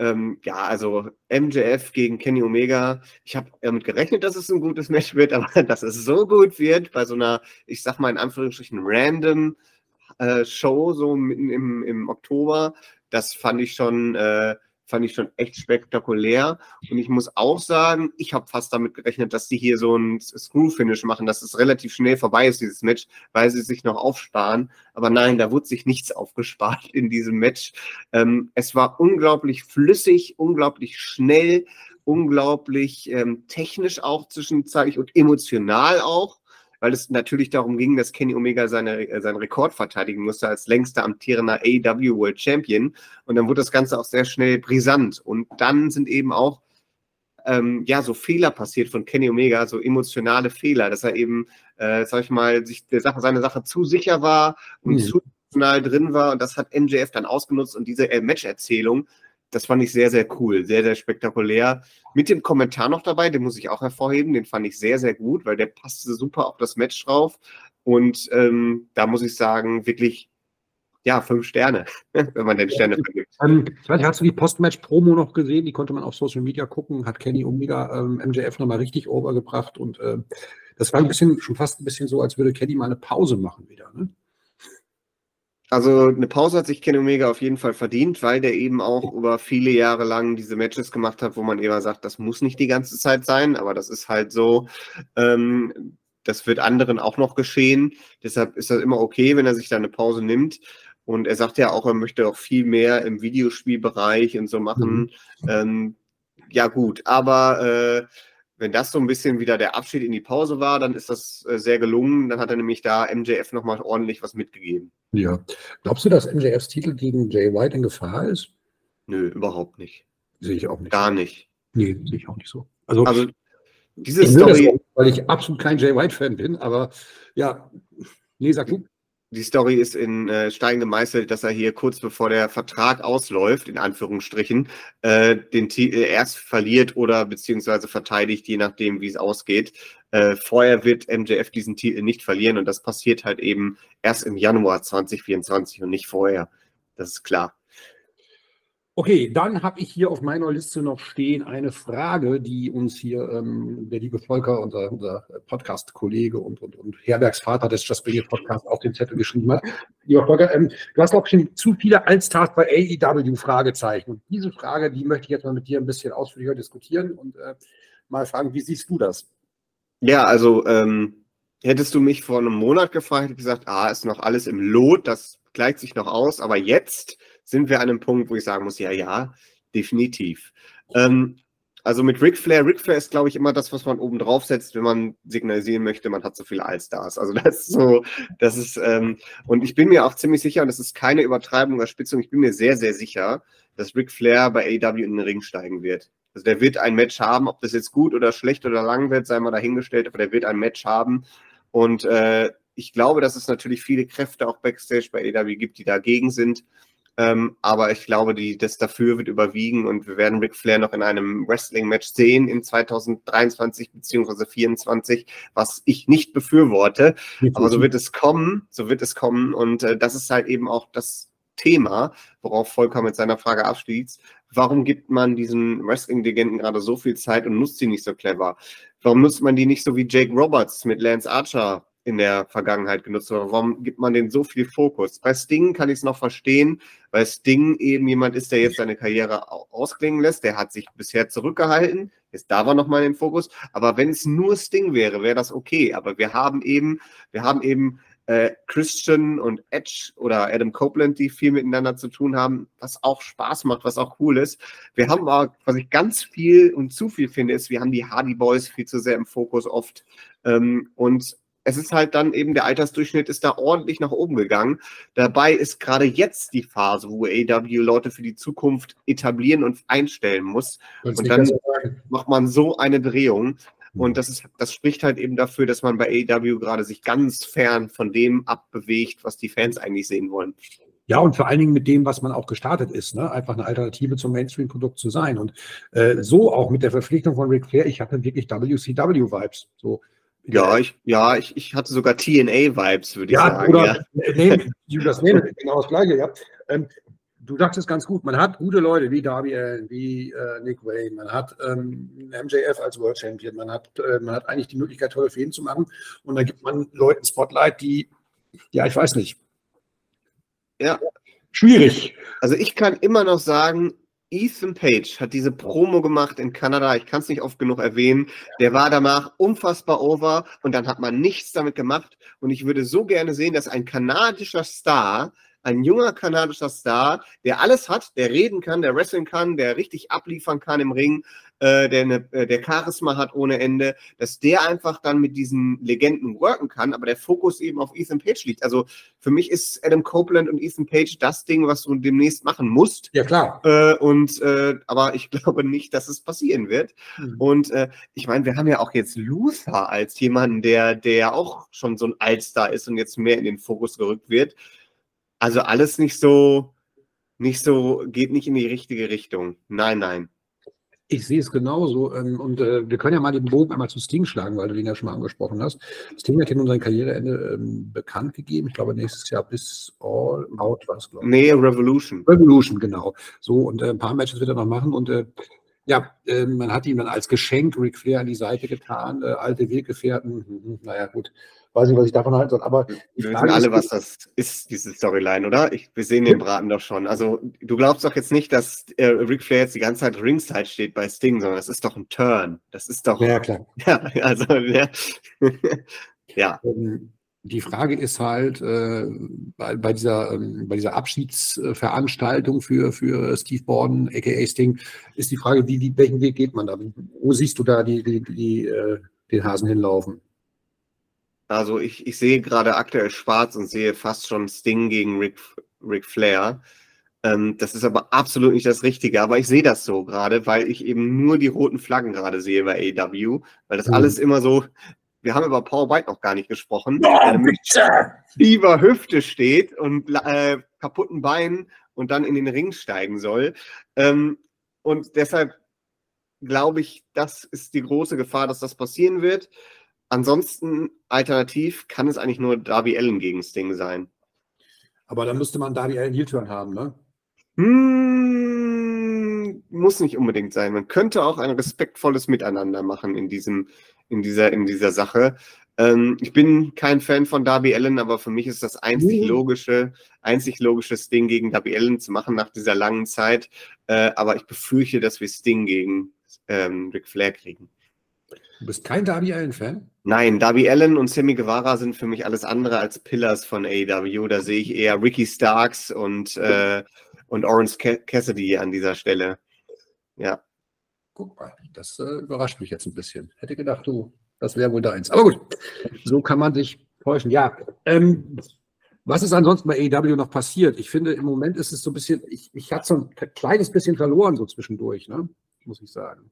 ähm, ja, also MJF gegen Kenny Omega. Ich habe damit gerechnet, dass es ein gutes Match wird, aber dass es so gut wird bei so einer, ich sag mal in Anführungsstrichen, random äh, Show, so mitten im, im Oktober, das fand ich schon äh, fand ich schon echt spektakulär. Und ich muss auch sagen, ich habe fast damit gerechnet, dass die hier so ein Screw-Finish machen, dass es relativ schnell vorbei ist, dieses Match, weil sie sich noch aufsparen. Aber nein, da wurde sich nichts aufgespart in diesem Match. Ähm, es war unglaublich flüssig, unglaublich schnell, unglaublich ähm, technisch auch zwischenzeitlich und emotional auch weil es natürlich darum ging, dass Kenny Omega seine, äh, seinen Rekord verteidigen musste als längster amtierender AW World Champion. Und dann wurde das Ganze auch sehr schnell brisant. Und dann sind eben auch ähm, ja, so Fehler passiert von Kenny Omega, so emotionale Fehler, dass er eben, äh, sag ich mal, sich der Sache, seine Sache zu sicher war und mhm. zu emotional drin war. Und das hat MJF dann ausgenutzt und diese äh, Match-Erzählung das fand ich sehr, sehr cool, sehr, sehr spektakulär. Mit dem Kommentar noch dabei, den muss ich auch hervorheben, den fand ich sehr, sehr gut, weil der passte super auf das Match drauf. Und ähm, da muss ich sagen, wirklich, ja, fünf Sterne, wenn man den Sterne vergibt. Ähm, ich weiß, hast du die Postmatch-Promo noch gesehen? Die konnte man auf Social Media gucken, hat Kenny Omega ähm, MJF nochmal richtig overgebracht und äh, das war ein bisschen, schon fast ein bisschen so, als würde Kenny mal eine Pause machen wieder. Ne? Also eine Pause hat sich Kenny Omega auf jeden Fall verdient, weil der eben auch über viele Jahre lang diese Matches gemacht hat, wo man immer sagt, das muss nicht die ganze Zeit sein, aber das ist halt so. Ähm, das wird anderen auch noch geschehen. Deshalb ist das immer okay, wenn er sich da eine Pause nimmt. Und er sagt ja auch, er möchte auch viel mehr im Videospielbereich und so machen. Mhm. Ähm, ja, gut, aber äh, wenn das so ein bisschen wieder der Abschied in die Pause war, dann ist das äh, sehr gelungen. Dann hat er nämlich da MJF nochmal ordentlich was mitgegeben. Ja. Glaubst du, dass MJFs Titel gegen Jay White in Gefahr ist? Nö, überhaupt nicht. Sehe ich auch nicht. Gar nicht. Nee, sehe ich auch nicht so. Also, also diese Story. Auch, weil ich absolut kein Jay White-Fan bin, aber ja, nee, sag du. Die Story ist in äh, Stein gemeißelt, dass er hier kurz bevor der Vertrag ausläuft, in Anführungsstrichen, äh, den T äh, erst verliert oder beziehungsweise verteidigt, je nachdem, wie es ausgeht. Äh, vorher wird MJF diesen Titel nicht verlieren und das passiert halt eben erst im Januar 2024 und nicht vorher. Das ist klar. Okay, dann habe ich hier auf meiner Liste noch stehen eine Frage, die uns hier ähm, der liebe Volker, unser, unser Podcast-Kollege und, und, und Herbergsvater des Bring Podcasts auf den Zettel geschrieben hat. Lieber Volker, ähm, du hast, glaube ich, zu viele Allstars bei AEW Fragezeichen. Und diese Frage, die möchte ich jetzt mal mit dir ein bisschen ausführlicher diskutieren und äh, mal fragen, wie siehst du das? Ja, also ähm, hättest du mich vor einem Monat gefragt, hätte ich gesagt, ah, ist noch alles im Lot, das gleicht sich noch aus, aber jetzt sind wir an einem Punkt, wo ich sagen muss, ja, ja, definitiv. Ähm, also mit Ric Flair, Ric Flair ist, glaube ich, immer das, was man oben drauf setzt, wenn man signalisieren möchte, man hat so viele Allstars. Also das ist so, das ist, ähm, und ich bin mir auch ziemlich sicher, und das ist keine Übertreibung oder Spitzung, ich bin mir sehr, sehr sicher, dass Ric Flair bei AW in den Ring steigen wird. Also der wird ein Match haben, ob das jetzt gut oder schlecht oder lang wird, sei mal dahingestellt, aber der wird ein Match haben. Und äh, ich glaube, dass es natürlich viele Kräfte auch backstage bei AW gibt, die dagegen sind. Ähm, aber ich glaube, die, das dafür wird überwiegen und wir werden Ric Flair noch in einem Wrestling-Match sehen in 2023 bzw. 2024, was ich nicht befürworte. Aber so wird es kommen, so wird es kommen und äh, das ist halt eben auch das Thema, worauf Volker mit seiner Frage abschließt. Warum gibt man diesen Wrestling-Legenden gerade so viel Zeit und nutzt sie nicht so clever? Warum nutzt man die nicht so wie Jake Roberts mit Lance Archer in der Vergangenheit genutzt oder warum gibt man denen so viel Fokus? Bei Sting kann ich es noch verstehen, weil Sting eben jemand ist, der jetzt seine Karriere ausklingen lässt. Der hat sich bisher zurückgehalten. Jetzt da war nochmal den Fokus. Aber wenn es nur Sting wäre, wäre das okay. Aber wir haben eben, wir haben eben äh, Christian und Edge oder Adam Copeland, die viel miteinander zu tun haben, was auch Spaß macht, was auch cool ist. Wir haben aber, was ich ganz viel und zu viel finde, ist, wir haben die Hardy Boys viel zu sehr im Fokus oft. Ähm, und es ist halt dann eben der Altersdurchschnitt ist da ordentlich nach oben gegangen. Dabei ist gerade jetzt die Phase, wo AW Leute für die Zukunft etablieren und einstellen muss. Und dann macht man so eine Drehung. Und das ist, das spricht halt eben dafür, dass man bei AW gerade sich ganz fern von dem abbewegt, was die Fans eigentlich sehen wollen. Ja, und vor allen Dingen mit dem, was man auch gestartet ist, ne? einfach eine Alternative zum Mainstream-Produkt zu sein. Und äh, so auch mit der Verpflichtung von Ric Flair, ich hatte wirklich WCW-Vibes. So, ja, ich, ja ich, ich hatte sogar TNA-Vibes, würde ja, ich sagen. Oder, ja, nee, das nehme genau das Gleiche, ja. Ähm, du sagst es ganz gut, man hat gute Leute wie Darby Allen, wie äh, Nick Wayne, man hat ähm, MJF als World Champion, man hat, äh, man hat eigentlich die Möglichkeit, tolle Fäden zu machen und dann gibt man Leuten Spotlight, die, ja, ich weiß nicht. Ja. Schwierig. Also ich kann immer noch sagen, Ethan Page hat diese Promo gemacht in Kanada, ich kann es nicht oft genug erwähnen. Der war danach unfassbar over und dann hat man nichts damit gemacht. Und ich würde so gerne sehen, dass ein kanadischer Star ein junger kanadischer Star, der alles hat, der reden kann, der wrestlen kann, der richtig abliefern kann im Ring, äh, der, eine, äh, der Charisma hat ohne Ende, dass der einfach dann mit diesen Legenden worken kann, aber der Fokus eben auf Ethan Page liegt. Also für mich ist Adam Copeland und Ethan Page das Ding, was du demnächst machen musst. Ja, klar. Äh, und äh, aber ich glaube nicht, dass es passieren wird. Mhm. Und äh, ich meine, wir haben ja auch jetzt Luther als jemanden, der, der auch schon so ein Altstar ist und jetzt mehr in den Fokus gerückt wird. Also alles nicht so, nicht so, geht nicht in die richtige Richtung. Nein, nein. Ich sehe es genauso. Ähm, und äh, wir können ja mal den Bogen einmal zu Sting schlagen, weil du den ja schon mal angesprochen hast. Sting hat ja nun sein Karriereende ähm, bekannt gegeben. Ich glaube, nächstes Jahr bis All Out war es, glaube ich. Nee, Revolution. Revolution, genau. So, und äh, ein paar Matches wird er noch machen. Und äh, ja, äh, man hat ihm dann als Geschenk Ric Flair an die Seite getan. Alte Weggefährten. Hm, hm, naja, gut weiß nicht, was ich davon halten soll. Aber wir wissen alle, was das ist, diese Storyline, oder? Ich, wir sehen den Braten doch schon. Also, du glaubst doch jetzt nicht, dass äh, Ric Flair jetzt die ganze Zeit Ringside steht bei Sting, sondern das ist doch ein Turn. Das ist doch. Ja, klar. Ja, also, ja. ja. Ähm, die Frage ist halt äh, bei, bei, dieser, ähm, bei dieser Abschiedsveranstaltung für, für Steve Borden, aka Sting, ist die Frage, wie, wie, welchen Weg geht man da? Wo siehst du da die, die, die, äh, den Hasen hinlaufen? Also ich, ich sehe gerade aktuell schwarz und sehe fast schon Sting gegen Ric, Ric Flair. Ähm, das ist aber absolut nicht das Richtige. Aber ich sehe das so gerade, weil ich eben nur die roten Flaggen gerade sehe bei AW, weil das mhm. alles immer so wir haben über Paul White noch gar nicht gesprochen, der mit schiefer Hüfte steht und äh, kaputten Beinen und dann in den Ring steigen soll. Ähm, und deshalb glaube ich, das ist die große Gefahr, dass das passieren wird. Ansonsten, alternativ, kann es eigentlich nur Darby Allen gegen Sting sein. Aber dann müsste man Darby Allen Heel-Turn haben, ne? Hm, muss nicht unbedingt sein. Man könnte auch ein respektvolles Miteinander machen in, diesem, in, dieser, in dieser Sache. Ähm, ich bin kein Fan von Darby Allen, aber für mich ist das einzig logische, einzig logische Sting gegen Darby Allen zu machen nach dieser langen Zeit. Äh, aber ich befürchte, dass wir Sting gegen ähm, Ric Flair kriegen. Du bist kein Darby Allen-Fan? Nein, Darby Allen und Sammy Guevara sind für mich alles andere als Pillars von AEW. Da sehe ich eher Ricky Starks und, äh, und Orange Cassidy an dieser Stelle. Ja. Guck mal, das äh, überrascht mich jetzt ein bisschen. Hätte gedacht, du, das wäre wohl deins. Aber gut, so kann man sich täuschen. Ja, ähm, was ist ansonsten bei AEW noch passiert? Ich finde, im Moment ist es so ein bisschen, ich, ich hatte so ein kleines bisschen verloren so zwischendurch, ne? muss ich sagen.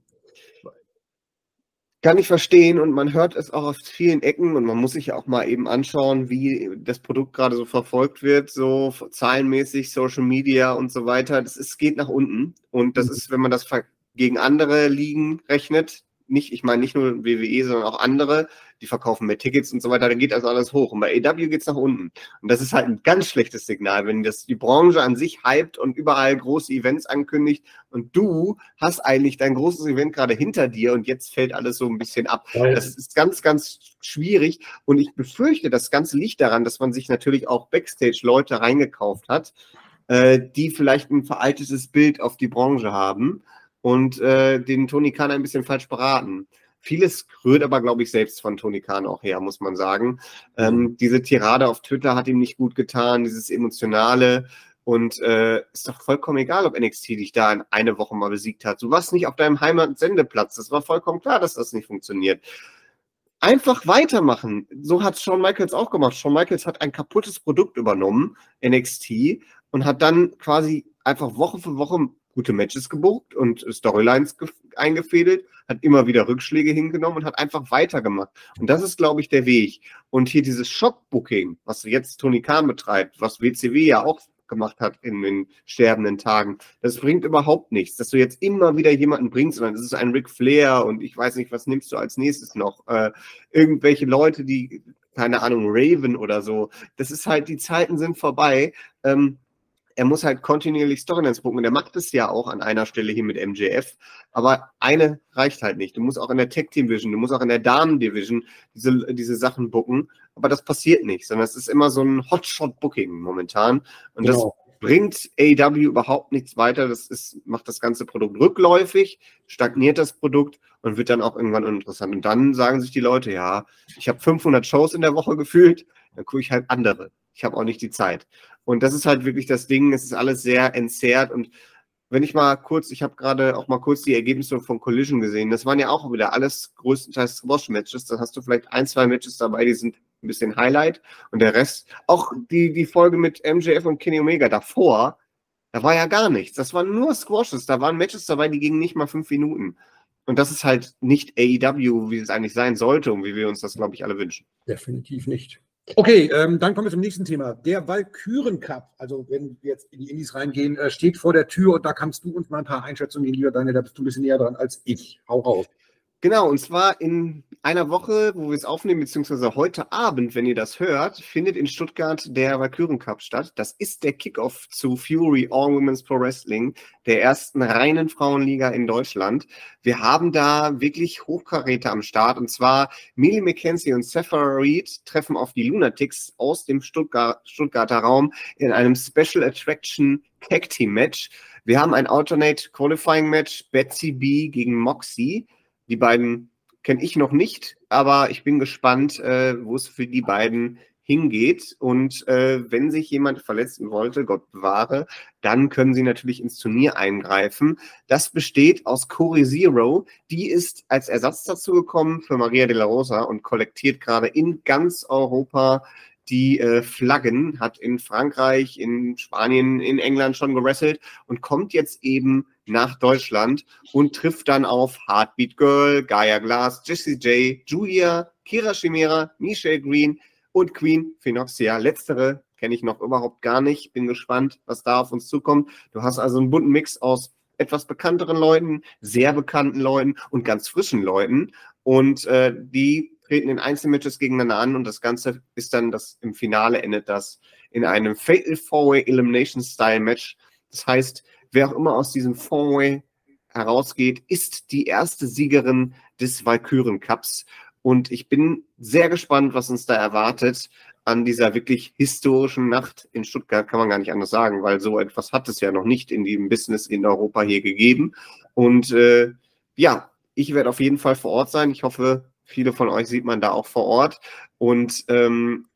Kann ich verstehen und man hört es auch aus vielen Ecken und man muss sich ja auch mal eben anschauen, wie das Produkt gerade so verfolgt wird, so zahlenmäßig, Social Media und so weiter. Das ist, geht nach unten und das mhm. ist, wenn man das gegen andere Ligen rechnet, nicht, ich meine nicht nur WWE, sondern auch andere, die verkaufen mehr Tickets und so weiter, da geht also alles hoch. Und bei AW geht es nach unten. Und das ist halt ein ganz schlechtes Signal, wenn das die Branche an sich hypt und überall große Events ankündigt und du hast eigentlich dein großes Event gerade hinter dir und jetzt fällt alles so ein bisschen ab. Das ist ganz, ganz schwierig. Und ich befürchte, das Ganze liegt daran, dass man sich natürlich auch Backstage-Leute reingekauft hat, äh, die vielleicht ein veraltetes Bild auf die Branche haben und äh, den Tony Khan ein bisschen falsch beraten. Vieles rührt aber, glaube ich, selbst von Tony Khan auch her, muss man sagen. Ähm, diese Tirade auf Twitter hat ihm nicht gut getan, dieses Emotionale. Und äh, ist doch vollkommen egal, ob NXT dich da in eine Woche mal besiegt hat. Du warst nicht auf deinem Heimatsendeplatz. Das war vollkommen klar, dass das nicht funktioniert. Einfach weitermachen. So hat Shawn Michaels auch gemacht. Shawn Michaels hat ein kaputtes Produkt übernommen, NXT, und hat dann quasi einfach Woche für Woche gute Matches gebucht und Storylines eingefädelt, hat immer wieder Rückschläge hingenommen und hat einfach weitergemacht. Und das ist, glaube ich, der Weg. Und hier dieses Shockbooking, was jetzt Tony Khan betreibt, was WCW ja auch gemacht hat in den sterbenden Tagen. Das bringt überhaupt nichts, dass du jetzt immer wieder jemanden bringst, sondern es ist ein Ric Flair und ich weiß nicht, was nimmst du als nächstes noch? Äh, irgendwelche Leute, die, keine Ahnung, Raven oder so. Das ist halt, die Zeiten sind vorbei. Ähm, er muss halt kontinuierlich Storylines buchen. Und er macht es ja auch an einer Stelle hier mit MJF. Aber eine reicht halt nicht. Du musst auch in der Tech Team Vision, du musst auch in der Damen Division diese, diese Sachen bucken. Aber das passiert nicht, sondern es ist immer so ein Hotshot-Booking momentan. Und genau. das bringt AEW überhaupt nichts weiter. Das ist, macht das ganze Produkt rückläufig, stagniert das Produkt und wird dann auch irgendwann uninteressant. Und dann sagen sich die Leute, ja, ich habe 500 Shows in der Woche gefühlt, dann gucke ich halt andere. Ich habe auch nicht die Zeit. Und das ist halt wirklich das Ding, es ist alles sehr entzerrt und wenn ich mal kurz, ich habe gerade auch mal kurz die Ergebnisse von Collision gesehen, das waren ja auch wieder alles größtenteils Squash-Matches, da hast du vielleicht ein, zwei Matches dabei, die sind ein bisschen Highlight und der Rest, auch die, die Folge mit MJF und Kenny Omega davor, da war ja gar nichts, das waren nur Squashes, da waren Matches dabei, die gingen nicht mal fünf Minuten. Und das ist halt nicht AEW, wie es eigentlich sein sollte und wie wir uns das, glaube ich, alle wünschen. Definitiv nicht. Okay, ähm, dann kommen wir zum nächsten Thema. Der Walküren Cup, also wenn wir jetzt in die Indies reingehen, äh, steht vor der Tür und da kannst du uns mal ein paar Einschätzungen geben, lieber Daniel, da bist du ein bisschen näher dran als ich. Hau raus. Genau, und zwar in einer Woche, wo wir es aufnehmen, beziehungsweise heute Abend, wenn ihr das hört, findet in Stuttgart der Valkyren Cup statt. Das ist der Kickoff zu Fury All Women's Pro Wrestling, der ersten reinen Frauenliga in Deutschland. Wir haben da wirklich Hochkaräter am Start und zwar Millie McKenzie und Sephora Reed treffen auf die Lunatics aus dem Stuttgart, Stuttgarter Raum in einem Special Attraction Tag Team Match. Wir haben ein Alternate Qualifying Match Betsy B gegen Moxie. Die beiden kenne ich noch nicht, aber ich bin gespannt, äh, wo es für die beiden hingeht. Und äh, wenn sich jemand verletzen wollte, Gott bewahre, dann können sie natürlich ins Turnier eingreifen. Das besteht aus Corey Zero. Die ist als Ersatz dazu gekommen für Maria de la Rosa und kollektiert gerade in ganz Europa die äh, Flaggen, hat in Frankreich, in Spanien, in England schon gewrestelt und kommt jetzt eben nach Deutschland und trifft dann auf Heartbeat Girl, Gaia Glass, Jessie J, Julia, Kira Chimera, Michelle Green und Queen Phenoxia. Letztere kenne ich noch überhaupt gar nicht. Bin gespannt, was da auf uns zukommt. Du hast also einen bunten Mix aus etwas bekannteren Leuten, sehr bekannten Leuten und ganz frischen Leuten. Und äh, die treten in Einzelmatches gegeneinander an und das Ganze ist dann das im Finale endet das in einem Fatal Four-Way Elimination Style Match. Das heißt, wer auch immer aus diesem Four-Way herausgeht, ist die erste Siegerin des Valkyren Cups. Und ich bin sehr gespannt, was uns da erwartet an dieser wirklich historischen Nacht in Stuttgart, kann man gar nicht anders sagen, weil so etwas hat es ja noch nicht in dem Business in Europa hier gegeben. Und äh, ja, ich werde auf jeden Fall vor Ort sein. Ich hoffe, viele von euch sieht man da auch vor Ort. Und ähm,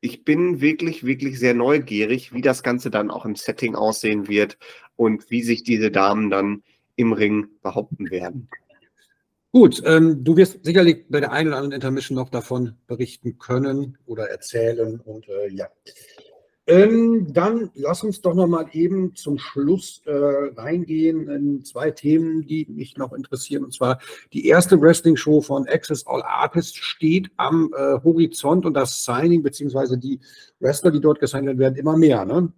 ich bin wirklich, wirklich sehr neugierig, wie das Ganze dann auch im Setting aussehen wird und wie sich diese Damen dann im Ring behaupten werden. Gut, ähm, du wirst sicherlich bei der einen oder anderen Intermission noch davon berichten können oder erzählen. Und äh, ja. Ähm, dann lass uns doch noch mal eben zum Schluss äh, reingehen in zwei Themen, die mich noch interessieren. Und zwar die erste Wrestling-Show von Access All Artists steht am äh, Horizont und das Signing beziehungsweise die Wrestler, die dort gesigned werden, immer mehr. Ne?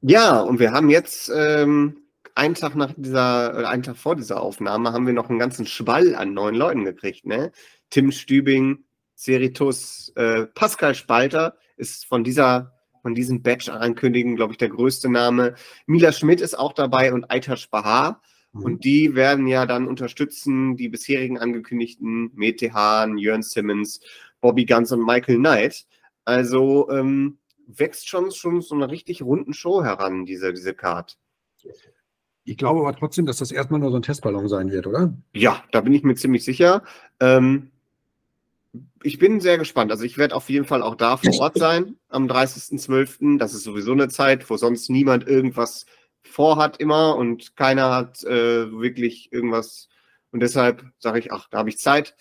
Ja, und wir haben jetzt ähm, einen Tag nach dieser, äh, einen Tag vor dieser Aufnahme haben wir noch einen ganzen Schwall an neuen Leuten gekriegt. Ne? Tim Stübing, Seritus, äh, Pascal Spalter ist von dieser von diesem Badge ankündigen, glaube ich, der größte Name. Mila Schmidt ist auch dabei und Aitash Bahar. Mhm. Und die werden ja dann unterstützen, die bisherigen angekündigten Mete Hahn, Jörn Simmons, Bobby Guns und Michael Knight. Also ähm, wächst schon, schon so eine richtig runden Show heran, diese, diese Card. Ich glaube aber trotzdem, dass das erstmal nur so ein Testballon sein wird, oder? Ja, da bin ich mir ziemlich sicher. Ähm, ich bin sehr gespannt. Also ich werde auf jeden Fall auch da vor Ort sein am 30.12. Das ist sowieso eine Zeit, wo sonst niemand irgendwas vorhat immer und keiner hat äh, wirklich irgendwas. Und deshalb sage ich, ach, da habe ich Zeit.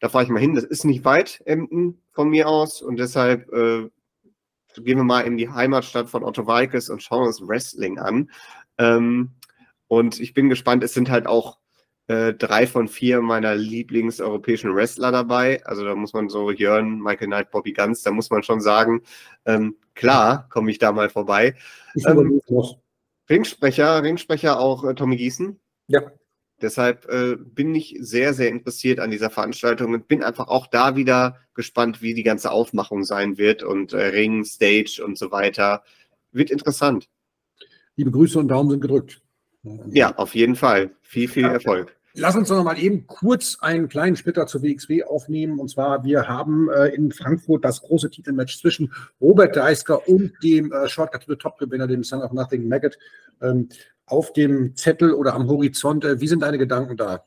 Da fahre ich mal hin. Das ist nicht weit, Emden, von mir aus. Und deshalb äh, gehen wir mal in die Heimatstadt von Otto Walkes und schauen uns Wrestling an. Ähm, und ich bin gespannt, es sind halt auch äh, drei von vier meiner Lieblingseuropäischen Wrestler dabei. Also da muss man so Jörn, Michael Knight, Bobby Ganz, da muss man schon sagen, ähm, klar, komme ich da mal vorbei. Ähm, Ringsprecher, Ringsprecher auch äh, Tommy Gießen. Ja. Deshalb äh, bin ich sehr, sehr interessiert an dieser Veranstaltung und bin einfach auch da wieder gespannt, wie die ganze Aufmachung sein wird und äh, Ring, Stage und so weiter. Wird interessant. Liebe Grüße und Daumen sind gedrückt. Ja, auf jeden Fall. Viel, viel Erfolg. Lass uns noch mal eben kurz einen kleinen Splitter zur WXW aufnehmen. Und zwar, wir haben äh, in Frankfurt das große Titelmatch zwischen Robert Deisker und dem äh, Shortcut to the Top-Gewinner, dem Son of Nothing Maggot, ähm, auf dem Zettel oder am Horizont. Äh, wie sind deine Gedanken da?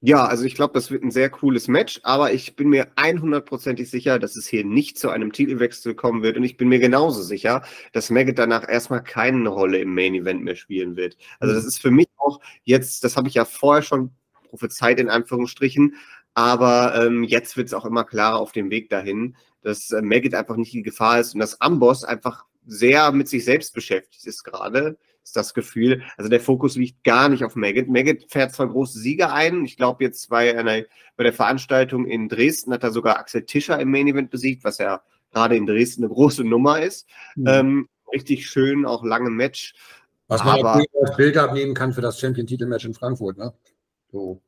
Ja, also ich glaube, das wird ein sehr cooles Match, aber ich bin mir 100%ig sicher, dass es hier nicht zu einem Titelwechsel kommen wird und ich bin mir genauso sicher, dass Maggot danach erstmal keine Rolle im Main Event mehr spielen wird. Also das ist für mich auch jetzt, das habe ich ja vorher schon prophezeit in Anführungsstrichen, aber ähm, jetzt wird es auch immer klarer auf dem Weg dahin, dass äh, Maggot einfach nicht die Gefahr ist und dass Amboss einfach sehr mit sich selbst beschäftigt ist gerade ist das Gefühl. Also der Fokus liegt gar nicht auf Maggot. Maggot fährt zwar große Siege ein. Ich glaube, jetzt bei, einer, bei der Veranstaltung in Dresden hat er sogar Axel Tischer im Main Event besiegt, was ja gerade in Dresden eine große Nummer ist. Mhm. Ähm, richtig schön, auch lange Match. Was man Aber, als Bild abnehmen kann für das Champion-Titel-Match in Frankfurt. Ne? So.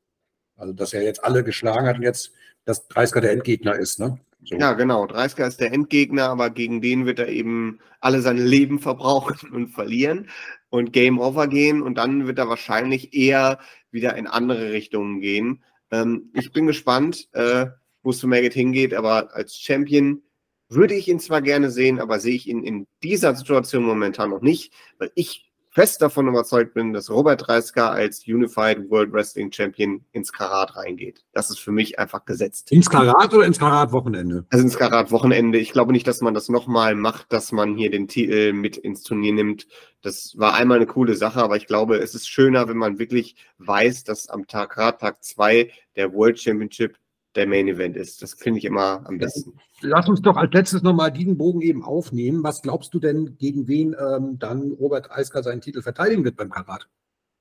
Also, dass er jetzt alle geschlagen hat und jetzt das 30er der Endgegner ist. Ne? So. Ja, genau. 30er ist der Endgegner, aber gegen den wird er eben alle seine Leben verbrauchen und verlieren und Game Over gehen und dann wird er wahrscheinlich eher wieder in andere Richtungen gehen. Ähm, ich bin gespannt, äh, wo es zu Maggot hingeht, aber als Champion würde ich ihn zwar gerne sehen, aber sehe ich ihn in dieser Situation momentan noch nicht, weil ich fest davon überzeugt bin, dass Robert Dreisker als Unified World Wrestling Champion ins Karat reingeht. Das ist für mich einfach gesetzt. Ins Karat oder ins Karat-Wochenende? Also ins Karat-Wochenende. Ich glaube nicht, dass man das nochmal macht, dass man hier den Titel mit ins Turnier nimmt. Das war einmal eine coole Sache, aber ich glaube, es ist schöner, wenn man wirklich weiß, dass am Tag Karat Tag 2 der World Championship der Main Event ist. Das finde ich immer am besten. Lass uns doch als letztes nochmal diesen Bogen eben aufnehmen. Was glaubst du denn, gegen wen ähm, dann Robert Eisker seinen Titel verteidigen wird beim Karat?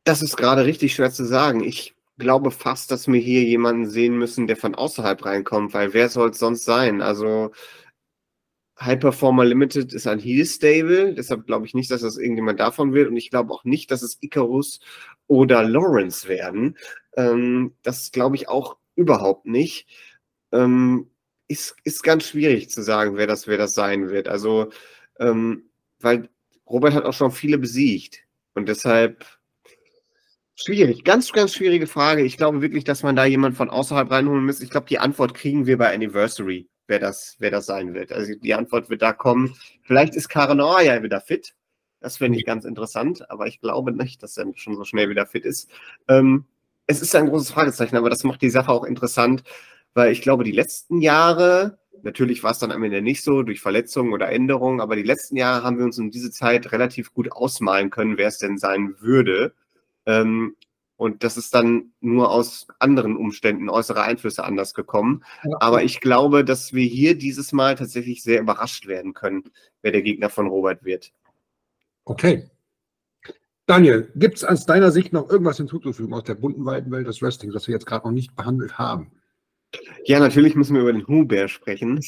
Das ist gerade richtig schwer zu sagen. Ich glaube fast, dass wir hier jemanden sehen müssen, der von außerhalb reinkommt, weil wer soll es sonst sein? Also High Performer Limited ist ein Heel Stable, deshalb glaube ich nicht, dass das irgendjemand davon wird und ich glaube auch nicht, dass es Icarus oder Lawrence werden. Ähm, das glaube ich auch überhaupt nicht. Ähm, ist, ist ganz schwierig zu sagen, wer das, wer das sein wird. Also, ähm, weil Robert hat auch schon viele besiegt und deshalb schwierig, ganz, ganz schwierige Frage. Ich glaube wirklich, dass man da jemand von außerhalb reinholen muss. Ich glaube, die Antwort kriegen wir bei Anniversary wer das, wer das sein wird. Also die Antwort wird da kommen. Vielleicht ist Karen ja wieder fit. Das finde ich ganz interessant, aber ich glaube nicht, dass er schon so schnell wieder fit ist. Ähm, es ist ein großes Fragezeichen, aber das macht die Sache auch interessant, weil ich glaube, die letzten Jahre, natürlich war es dann am Ende nicht so durch Verletzungen oder Änderungen, aber die letzten Jahre haben wir uns um diese Zeit relativ gut ausmalen können, wer es denn sein würde. Ähm, und das ist dann nur aus anderen Umständen, äußere Einflüsse anders gekommen. Aber ich glaube, dass wir hier dieses Mal tatsächlich sehr überrascht werden können, wer der Gegner von Robert wird. Okay. Daniel, gibt es aus deiner Sicht noch irgendwas hinzuzufügen aus der bunten weiten Welt des Wrestlings, das wir jetzt gerade noch nicht behandelt haben? Ja, natürlich müssen wir über den Huber sprechen.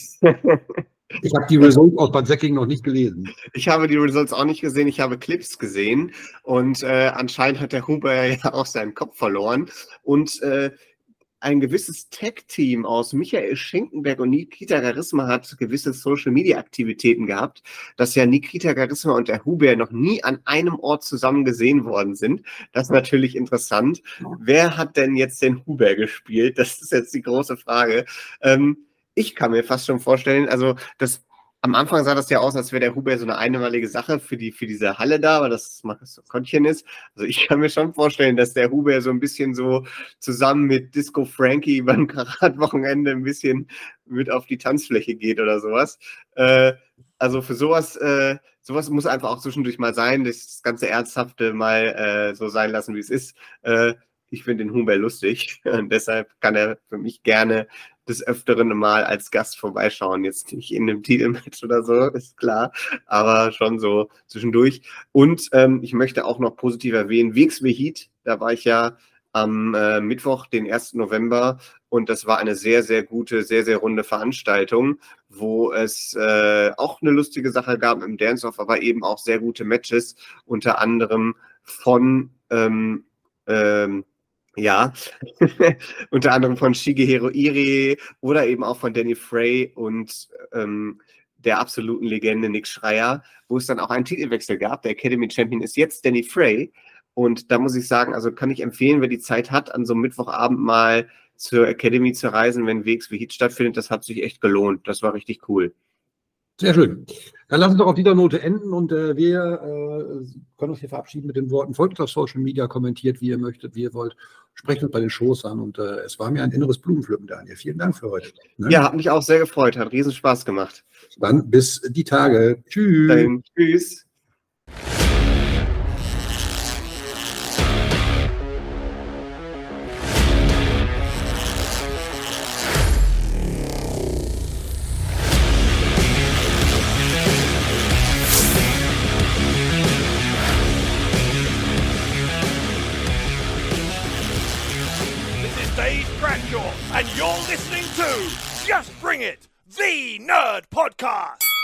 Ich habe die Results aus Bad Säcking noch nicht gelesen. Ich habe die Results auch nicht gesehen. Ich habe Clips gesehen und äh, anscheinend hat der Huber ja auch seinen Kopf verloren. Und äh, ein gewisses Tech-Team aus Michael Schenkenberg und Nikita Garisma hat gewisse Social-Media-Aktivitäten gehabt, dass ja Nikita Garisma und der Huber noch nie an einem Ort zusammen gesehen worden sind. Das ist natürlich interessant. Wer hat denn jetzt den Huber gespielt? Das ist jetzt die große Frage. Ähm, ich kann mir fast schon vorstellen, also das am Anfang sah das ja aus, als wäre der Huber so eine einmalige Sache für, die, für diese Halle da, weil das Marcus Kottchen ist. Also ich kann mir schon vorstellen, dass der Huber so ein bisschen so zusammen mit Disco Frankie beim Karat-Wochenende ein bisschen mit auf die Tanzfläche geht oder sowas. Äh, also für sowas, äh, sowas muss einfach auch zwischendurch mal sein, das ganze Ernsthafte mal äh, so sein lassen, wie es ist. Äh, ich finde den Huber lustig und deshalb kann er für mich gerne des Öfteren mal als Gast vorbeischauen. Jetzt nicht in einem Titelmatch oder so, ist klar, aber schon so zwischendurch. Und ähm, ich möchte auch noch positiv erwähnen, WXW Heat, da war ich ja am äh, Mittwoch, den 1. November. Und das war eine sehr, sehr gute, sehr, sehr runde Veranstaltung, wo es äh, auch eine lustige Sache gab im Dance-Off, aber eben auch sehr gute Matches, unter anderem von ähm, ähm, ja, unter anderem von Shigehiro Iri oder eben auch von Danny Frey und ähm, der absoluten Legende Nick Schreier, wo es dann auch einen Titelwechsel gab. Der Academy Champion ist jetzt Danny Frey. Und da muss ich sagen, also kann ich empfehlen, wer die Zeit hat, an so einem Mittwochabend mal zur Academy zu reisen, wenn wie Hit stattfindet. Das hat sich echt gelohnt. Das war richtig cool. Sehr schön. Dann lassen Sie doch auf dieser Note enden und äh, wir äh, können uns hier verabschieden mit den Worten. Folgt auf Social Media, kommentiert, wie ihr möchtet, wie ihr wollt. Sprecht uns bei den Shows an und äh, es war mir ein inneres Blumenpflücken, Daniel. Vielen Dank für heute. Ne? Ja, hat mich auch sehr gefreut. Hat riesen Spaß gemacht. Dann bis die Tage. Tschüss. Dann, tschüss. The Nerd Podcast.